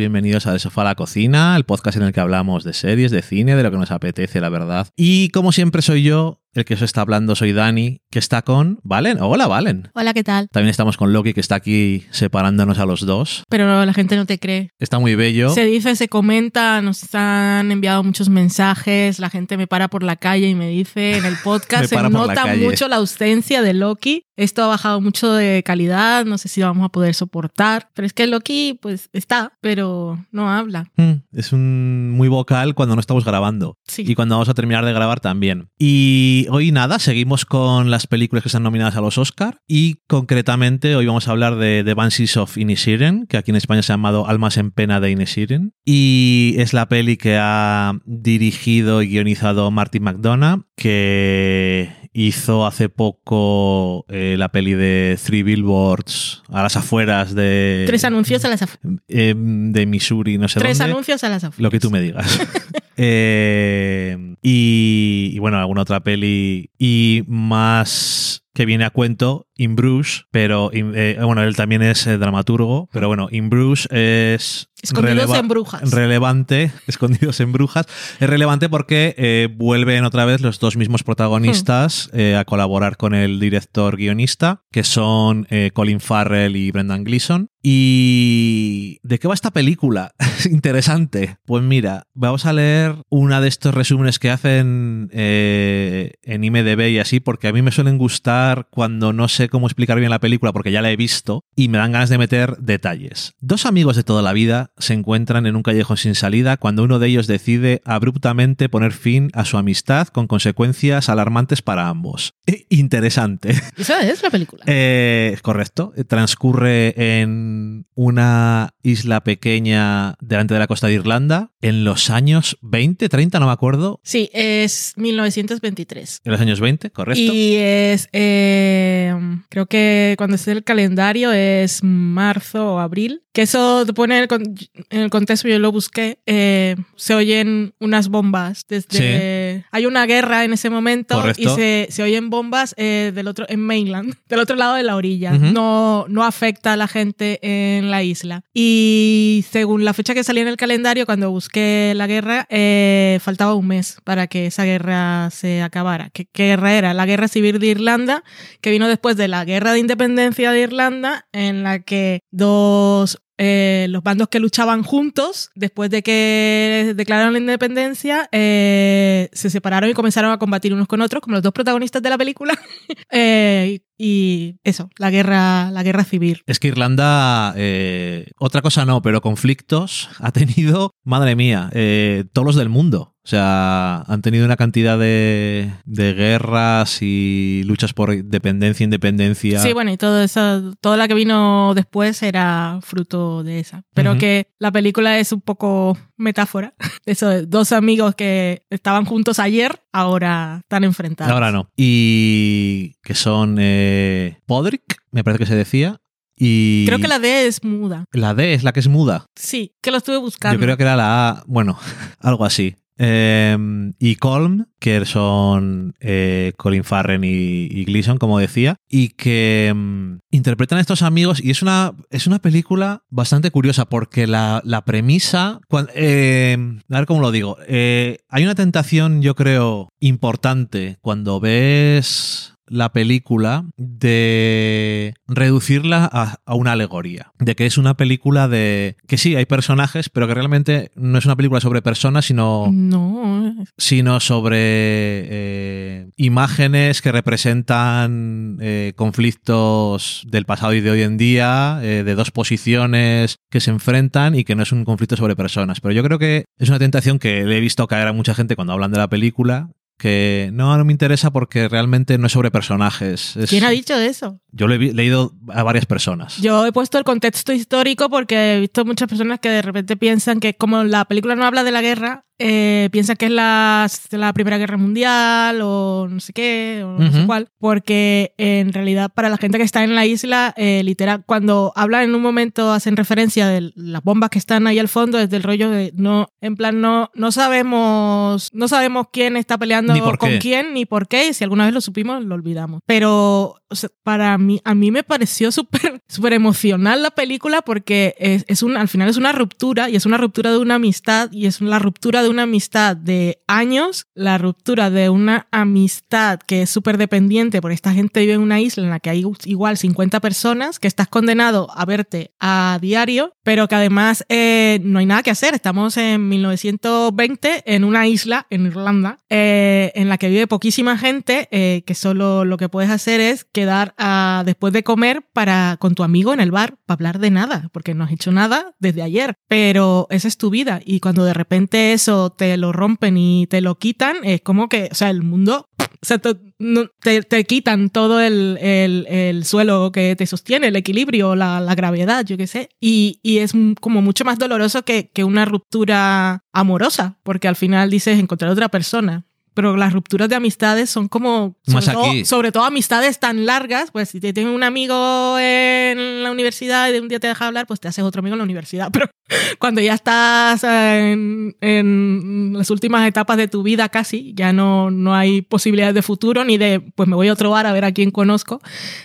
Bienvenidos a De Sofá a la Cocina, el podcast en el que hablamos de series, de cine, de lo que nos apetece, la verdad. Y como siempre soy yo, el que os está hablando soy Dani, que está con Valen. Hola, Valen. Hola, ¿qué tal? También estamos con Loki, que está aquí separándonos a los dos. Pero la gente no te cree. Está muy bello. Se dice, se comenta, nos han enviado muchos mensajes, la gente me para por la calle y me dice en el podcast, se nota mucho la ausencia de Loki. Esto ha bajado mucho de calidad, no sé si lo vamos a poder soportar, pero es que Loki pues está, pero no habla. Hmm, es un muy vocal cuando no estamos grabando. Sí. Y cuando vamos a terminar de grabar también. Y hoy nada, seguimos con las películas que están nominadas a los Oscar y concretamente hoy vamos a hablar de The Banshees of Inisherin, que aquí en España se ha llamado Almas en Pena de Inisherin y es la peli que ha dirigido y guionizado Martin McDonough, que hizo hace poco eh, la peli de Three Billboards a las afueras de... Tres anuncios a las afueras. Eh, de Missouri, no sé Tres dónde. anuncios a las afueras. Lo que tú me digas. Eh, y, y, bueno, alguna otra peli y más que viene a cuento, In Bruges, pero eh, bueno, él también es eh, dramaturgo, pero bueno, In Bruges es Escondidos en brujas. relevante, escondidos en brujas, es relevante porque eh, vuelven otra vez los dos mismos protagonistas Hmm. a colaborar con el director guionista, que son eh, Colin Farrell y Brendan Gleeson. ¿Y de qué va esta película? Interesante. Pues mira, vamos a leer una de estos resúmenes que hacen eh, en IMDB y así, porque a mí me suelen gustar cuando no sé cómo explicar bien la película, porque ya la he visto y me dan ganas de meter detalles. Dos amigos de toda la vida se encuentran en un callejón sin salida cuando uno de ellos decide abruptamente poner fin a su amistad con consecuencias alarmantes para ambos. Eh, interesante. Esa es la película. Eh, correcto. Transcurre en una isla pequeña delante de la costa de Irlanda en los años 20, 30, no me acuerdo. Sí, es 1923. En los años 20, correcto. Y es, eh, creo que cuando es el calendario es marzo o abril, que eso te pone en el, con- en el contexto, yo lo busqué, eh, se oyen unas bombas desde... Hay una guerra en ese momento Correcto. y se, se oyen bombas eh, del otro, en mainland, del otro lado de la orilla. No, no afecta a la gente en la isla. Y según la fecha que salía en el calendario, cuando busqué la guerra, eh, faltaba un mes para que esa guerra se acabara. ¿Qué, qué guerra era? La guerra civil de Irlanda, que vino después de la guerra de independencia de Irlanda, en la que dos eh, los bandos que luchaban juntos, después de que declararon la independencia, eh, se separaron y comenzaron a combatir unos con otros, como los dos protagonistas de la película. Eh, y eso, la guerra, la guerra civil. Es que Irlanda, otra cosa no, pero conflictos ha tenido, madre mía, todos los del mundo. O sea, han tenido una cantidad de, de guerras y luchas por dependencia, independencia. Sí, bueno, y todo eso, toda la que vino después era fruto de esa. Pero que la película es un poco metáfora. Eso dos amigos que estaban juntos ayer, ahora están enfrentados. Ahora no. Y que son eh, Podrick, me parece que se decía. Y Creo que la D es muda. la D es la que es muda. Sí, que lo estuve buscando. Yo creo que era la A, bueno, algo así. Eh, y Colm, que son eh, Colin Farren y, y Gleason, como decía, y que mm, interpretan a estos amigos. Y es una, es una película bastante curiosa porque la, la premisa. cuan- eh, a ver cómo lo digo. Eh, hay una tentación, yo creo, importante cuando ves la película de reducirla a, a una alegoría. De que es una película de. que sí, hay personajes, pero que realmente no es una película sobre personas, sino No, sino sobre eh, imágenes que representan eh, conflictos del pasado y de hoy en día, eh, de dos posiciones que se enfrentan y que no es un conflicto sobre personas. Pero yo creo que es una tentación que le he visto caer a mucha gente cuando hablan de la película. Que no, no me interesa porque realmente no es sobre personajes. Es- ¿quién ha dicho eso? Yo lo he leído a varias personas. Yo he puesto el contexto histórico porque he visto muchas personas que de repente piensan que como la película no habla de la guerra, eh, piensan que es la, la, Primera Guerra Mundial o no sé qué, o no sé cuál, porque en realidad para la gente que está en la isla, eh, literal, cuando hablan en un momento, hacen referencia de las bombas que están ahí al fondo, desde el rollo de, no, en plan, no, no sabemos, no sabemos quién está peleando con quién ni por qué, y si alguna vez lo supimos, lo olvidamos. Pero para mí, a mí me pareció súper súper emocional la película porque es, es un, al final es una ruptura y es una ruptura de una amistad y es la ruptura de una amistad de años, la ruptura de una amistad que es súper dependiente porque esta gente vive en una isla en la que hay igual 50 personas, que estás condenado a verte a diario, pero que además eh, no hay nada que hacer. Estamos en 1920 en una isla en Irlanda eh, en la que vive poquísima gente, eh, que solo lo que puedes hacer es quedar a, después de comer para con tu amigo en el bar para hablar de nada, porque no has hecho nada desde ayer, pero esa es tu vida y cuando de repente eso te lo rompen y te lo quitan, es como que, o sea, el mundo o sea, te, te, quitan todo el, el, el, suelo que te sostiene, el equilibrio, la, la gravedad, yo qué sé. Y, y, es como mucho más doloroso que, que una ruptura amorosa, porque al final dices encontrar otra persona pero las rupturas de amistades son como, sobre, Todo, amistades tan largas, pues si te tienes un amigo en la universidad y de un día te deja hablar, pues te haces otro amigo en la universidad, pero cuando ya estás en, en las últimas etapas de tu vida casi, ya no, no hay posibilidades de futuro ni de, pues me voy a otro bar a ver a quién conozco,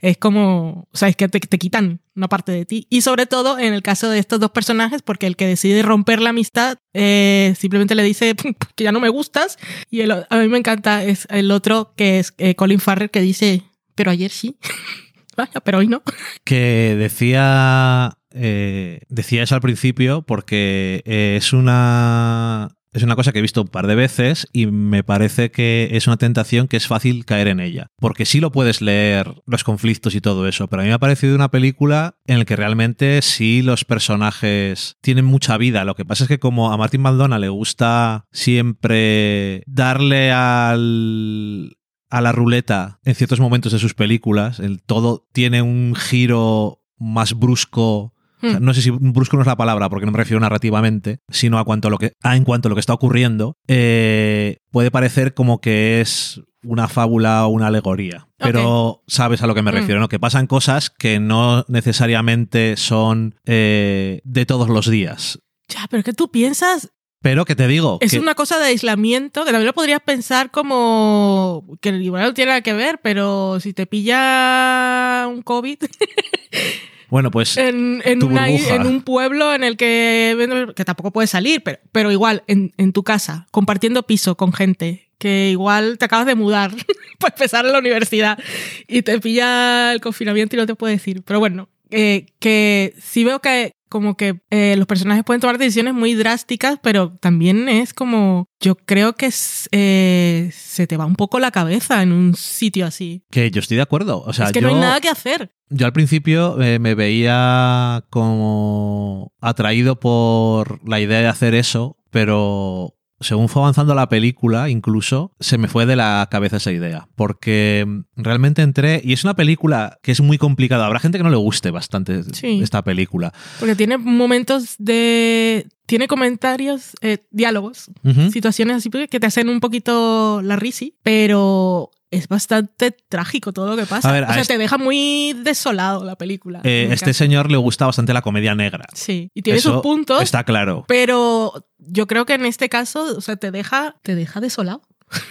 es como, o sea, es que te, te quitan una parte de ti. Y sobre todo en el caso de estos dos personajes, porque el que decide romper la amistad eh, simplemente le dice que ya no me gustas. Y a mí me encanta es el otro que es eh, Colin Farrell que dice, pero ayer sí. Vaya, pero hoy no. Que decía eh, decía eso al principio porque es una es una cosa que he visto un par de veces y me parece que es una tentación que es fácil caer en ella. Porque sí lo puedes leer, los conflictos y todo eso, pero a mí me ha parecido una película en la que realmente sí los personajes tienen mucha vida. Lo que pasa es que como a Martin Maldona le gusta siempre darle al, a la ruleta en ciertos momentos de sus películas, el todo tiene un giro más brusco Hmm. no sé si brusco no es la palabra, porque no me refiero narrativamente, sino a, cuanto a, lo, que, en cuanto a lo que está ocurriendo, eh, puede parecer como que es una fábula o una alegoría. Pero sabes a lo que me hmm. refiero, ¿no? Que pasan cosas que no necesariamente son eh, de todos los días. Ya, pero que tú piensas pero que te digo. Es una cosa de aislamiento, que también lo podrías pensar como que igual no tiene nada que ver, pero si te pilla un COVID. Bueno, pues. En, en, un pueblo en el que, que tampoco puedes salir, pero, pero igual, en, en tu casa, compartiendo piso con gente que igual te acabas de mudar para empezar en la universidad y te pilla el confinamiento y no te puedo decir. Pero bueno, eh, que sí veo que como que eh, los personajes pueden tomar decisiones muy drásticas, pero también es como, yo creo que eh, se te va un poco la cabeza en un sitio así. Que yo estoy de acuerdo. O sea, es que no hay nada que hacer. Yo al principio eh, me veía como atraído por la idea de hacer eso, pero según fue avanzando la película, incluso se me fue de la cabeza esa idea. Porque realmente entré. Y es una película que es muy complicada. Habrá gente que no le guste bastante esta película. Porque tiene momentos de. Tiene comentarios, eh, diálogos, situaciones así que te hacen un poquito la risi, pero es bastante trágico todo lo que pasa. o sea, te deja muy desolado la película. Eh, este señor le gusta bastante la comedia negra. Sí, y tiene sus puntos. Está claro. Pero yo creo que en este caso, o sea, te deja, te deja desolado.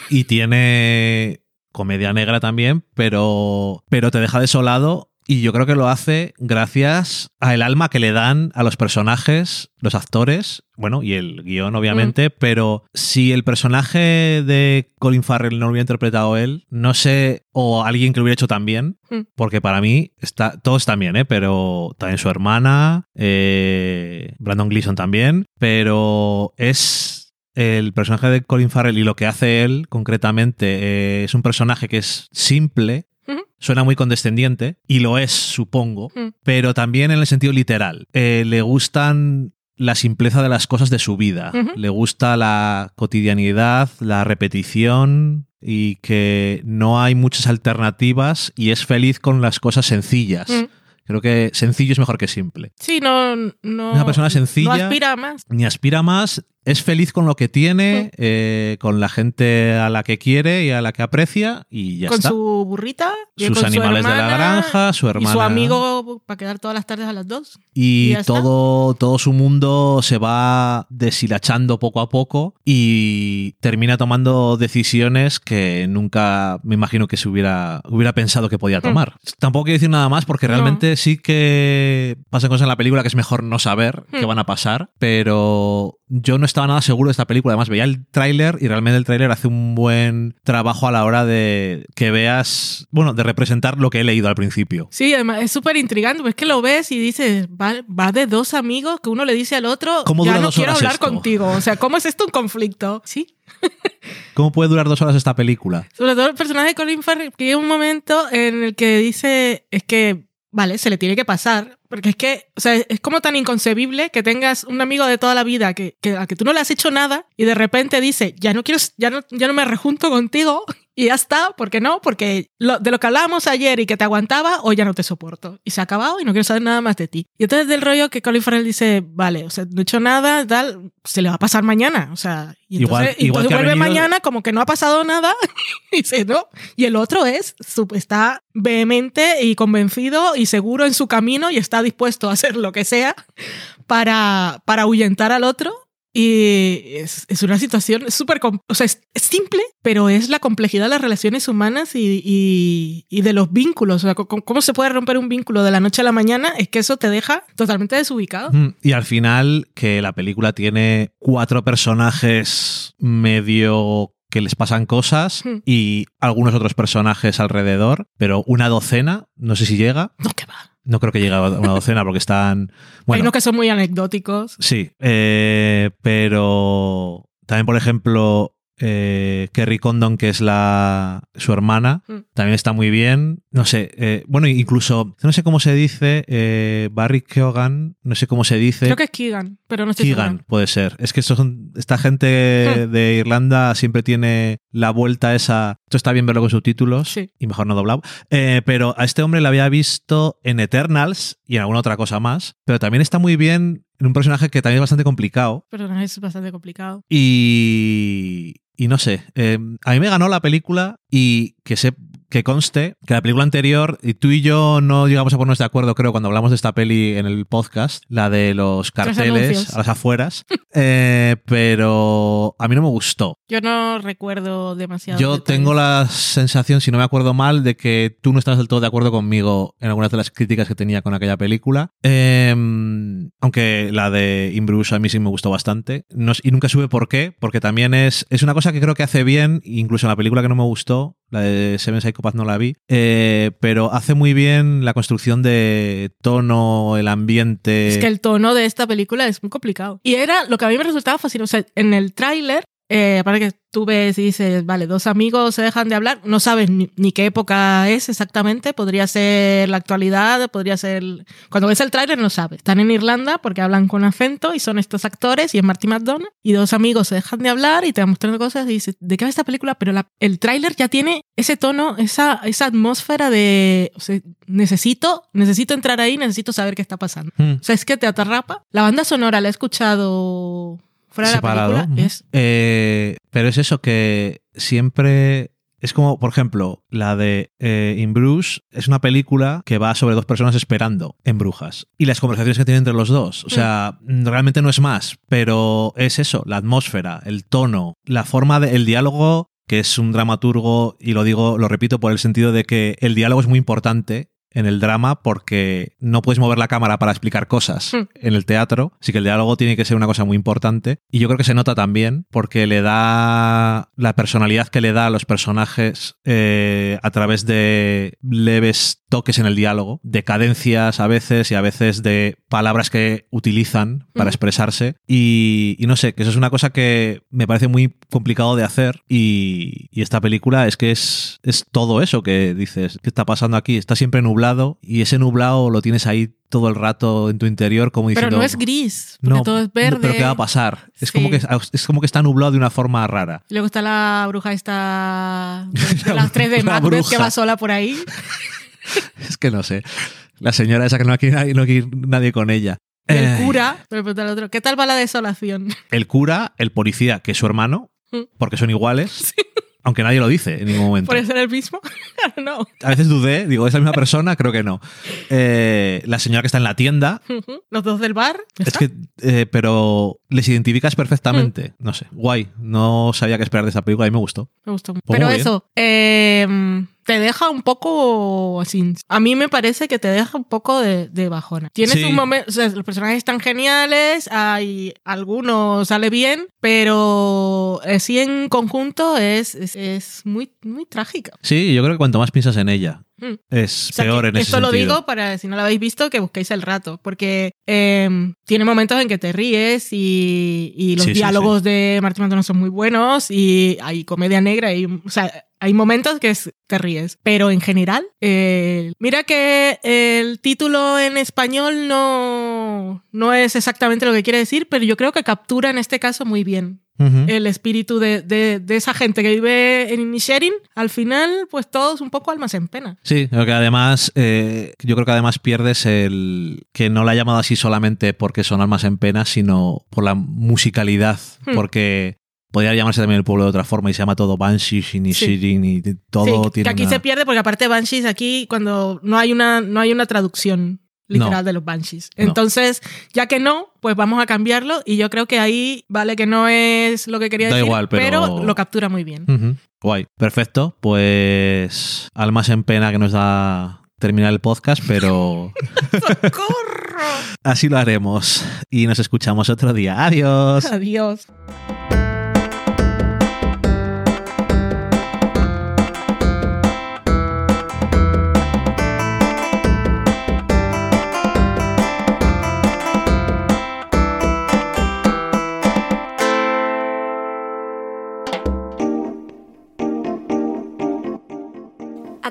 Y tiene comedia negra también, pero, pero te deja desolado y yo creo que lo hace gracias al alma que le dan a los personajes, los actores, bueno, y el guion, obviamente, mm. pero si el personaje de Colin Farrell no lo hubiera interpretado él, no sé, o alguien que lo hubiera hecho también, mm. porque para mí está, todos también, ¿eh? pero también su hermana, eh, Brandon Gleason también, pero es el personaje de Colin Farrell y lo que hace él concretamente eh, es un personaje que es simple, Suena muy condescendiente, y lo es, supongo, pero también en el sentido literal. Eh, le gustan la simpleza de las cosas de su vida. Le gusta la cotidianidad, la repetición y que no hay muchas alternativas y es feliz con las cosas sencillas. Creo que sencillo es mejor que simple. Sí, no, no. Una persona sencilla. No aspira más. Ni aspira más es feliz con lo que tiene, eh, con la gente a la que quiere y a la que aprecia y ya con está. su burrita, Sus con animales su de la granja, su hermana. Y su amigo para quedar todas las tardes a las dos. Y y ya está. todo, todo su mundo se va deshilachando poco a poco y termina tomando decisiones que nunca me imagino que se hubiera, hubiera pensado que podía tomar. Tampoco quiero decir nada más porque. No. realmente sí que pasan cosas en la película que es mejor no saber qué van a pasar, pero yo no estaba nada seguro de esta película. Además, veía el tráiler y realmente el tráiler hace un buen trabajo a la hora de que veas, bueno, de representar lo que he leído al principio. Sí, además es súper intrigante, pues es que lo ves y dices, va, va de dos amigos que uno le dice al otro, ¿Cómo ya no quiero hablar esto? contigo. O sea, ¿cómo es esto un conflicto? Sí. ¿Cómo puede durar dos horas esta película? Sobre todo el personaje de Colin Farrell, que hay un momento en el que dice, es que, vale, se le tiene que pasar, porque es que, o sea, es como tan inconcebible que tengas un amigo de toda la vida que, que a que tú no le has hecho nada y de repente dice, ya no quiero, ya no, ya no me rejunto contigo y ya está, ¿por qué no? Porque lo- de lo que hablábamos ayer y que te aguantaba, hoy ya no te soporto. Y se ha acabado y no quiero saber nada más de ti. Y entonces del rollo que Colin Farrell dice, vale, o sea, no he hecho nada, tal, se le va a pasar mañana, o sea, y Igual- entonces, entonces vuelve venido- mañana como que no ha pasado nada y dice, no. Y el otro es, está vehemente y convencido y seguro en su camino y está dispuesto a hacer lo que sea para, para ahuyentar al otro. Y es, es una situación súper... O sea, es, es simple, pero es la complejidad de las relaciones humanas y, y- y de los vínculos. O sea, cómo se puede romper un vínculo de la noche a la mañana es que eso te deja totalmente desubicado. Mm, Y al final, que la película tiene cuatro personajes medio que les pasan cosas Hmm. y algunos otros personajes alrededor, pero una docena, no sé si llega, No, que va. No creo que llegue a una docena porque están... Hay Bueno, unos que son muy anecdóticos. sí, eh, pero también, por ejemplo, eh, Kerry Condon, que es la su hermana, Mm. también está muy bien. No sé, eh, bueno, incluso, no sé cómo se dice, eh, Barry Keoghan, no sé cómo se dice. Creo que es Keegan, pero no estoy Keegan, puede ser. Es que estos son, esta gente Hmm. de Irlanda siempre tiene la vuelta esa. Esto está bien verlo con subtítulos Sí. y mejor no doblado. Eh, pero a este hombre le había visto en Eternals y en alguna otra cosa más. Pero también está muy bien en un personaje que también es bastante complicado. Pero no, es bastante complicado. Y, y no sé, eh, a mí me ganó la película y que se que conste que la película anterior, y tú y yo no llegamos a ponernos de acuerdo, creo, cuando hablamos de esta peli en el podcast, la de los carteles a las afueras, eh, pero a mí no me gustó. Yo no recuerdo demasiado. Yo tengo la sensación, si no me acuerdo mal, de que tú no estás del todo de acuerdo conmigo en algunas de las críticas que tenía con aquella película. Eh, aunque la de In Bruges a mí sí me gustó bastante. No y nunca supe por qué, porque también es, es una cosa que creo que hace bien, incluso en la película que no me gustó, la de Seven Psychopath no la vi, eh, pero hace muy bien la construcción de tono, el ambiente. Es que el tono de esta película es muy complicado. Y era lo que a mí me resultaba fascinante. O sea, en el tráiler, eh, para que tú ves y dices, vale, dos amigos se dejan de hablar, no sabes ni, ni qué época es exactamente, podría ser la actualidad, podría ser... Cuando ves el tráiler no sabes. Están en Irlanda porque hablan con acento y son estos actores y es Marty McDonagh y dos amigos se dejan de hablar y te van mostrando cosas y dices, ¿de qué va esta película? Pero la- el tráiler ya tiene ese tono, esa, esa atmósfera de... o sea, necesito, necesito entrar ahí, necesito saber qué está pasando. Hmm. O sea, es que te atrapa. La banda sonora la he escuchado fuera de la separado. película. Es, Eh, pero es eso que siempre. Es como, por ejemplo, la de eh, In Bruges es una película que va sobre dos personas esperando en brujas. Y las conversaciones que tienen entre los dos. O sea, realmente no es más, pero es eso, la atmósfera, el tono, la forma de. el diálogo, que es un dramaturgo, y lo digo, lo repito, por el sentido de que el diálogo es muy importante en el drama porque no puedes mover la cámara para explicar cosas Hmm. en el teatro, así que el diálogo tiene que ser una cosa muy importante y yo creo que se nota también porque le da la personalidad que le da a los personajes eh, a través de leves toques en el diálogo, de cadencias a veces y a veces de palabras que utilizan para expresarse y, y no sé, que eso es una cosa que me parece muy complicado de hacer y, y esta película es que es, es todo eso que dices, ¿qué está pasando aquí? Está siempre nublado y ese nublado lo tienes ahí todo el rato en tu interior como pero diciendo... no es gris, porque todo es verde. Pero ¿qué va a pasar? Es, Sí. como que, es como que está nublado de una forma rara. Y Luego está la bruja esta de, las tres de Macbeth que va sola por ahí. Es que no sé. La señora esa que no quiere nadie, no quiere nadie con ella. Y el Eh. cura, le pregunta al otro, ¿qué tal va la desolación? El cura, el policía, que es su hermano, Mm. porque son iguales, aunque nadie lo dice en ningún momento. ¿Puede ser el mismo? no. A veces dudé, digo, ¿es la misma persona? Creo que no. Eh, la señora que está en la tienda, Los dos del bar. ¿ya es que, eh, pero les identificas perfectamente. No sé, guay. No sabía qué esperar de esa película y me gustó. Me gustó. Pues Pero eso, eh, te deja un poco así. A mí me parece que te deja un poco de, de bajona. Tienes Sí. un momento, o sea, los personajes están geniales, hay algunos sale bien, pero así en conjunto es, es, es muy, muy trágica. Sí, yo creo que cuanto más piensas en ella, Mm. es O sea, peor en ese esto lo digo para, si no lo habéis visto, que busquéis el rato, porque eh, tiene momentos en que te ríes y, y los Sí, sí, diálogos de Martín Montano son muy buenos y hay comedia negra y, o sea, hay momentos que es- te ríes, pero en general, eh, mira que el título en español no, no es exactamente lo que quiere decir, pero yo creo que captura en este caso muy bien El espíritu de, de- de esa gente que vive en Inisherin. Al final, pues todos un poco almas en pena. Sí, creo que además, eh, yo creo que además pierdes el que no la ha llamado así solamente porque son almas en pena, sino por la musicalidad, Hmm. porque podría llamarse también el pueblo de otra forma y se llama todo Banshee, Shinishirin y t- todo Sí, tiene que aquí una- se pierde porque aparte Banshees aquí cuando no hay una no hay una traducción literal No. de los Banshees. No. Entonces, ya que no, pues vamos a cambiarlo y yo creo que ahí vale que no es lo que quería Da decir, igual, pero- lo captura muy bien. Guay, perfecto. Pues almas en pena que nos da terminar el podcast, pero ¡Socorro! así lo haremos y nos escuchamos otro día. Adiós. Adiós.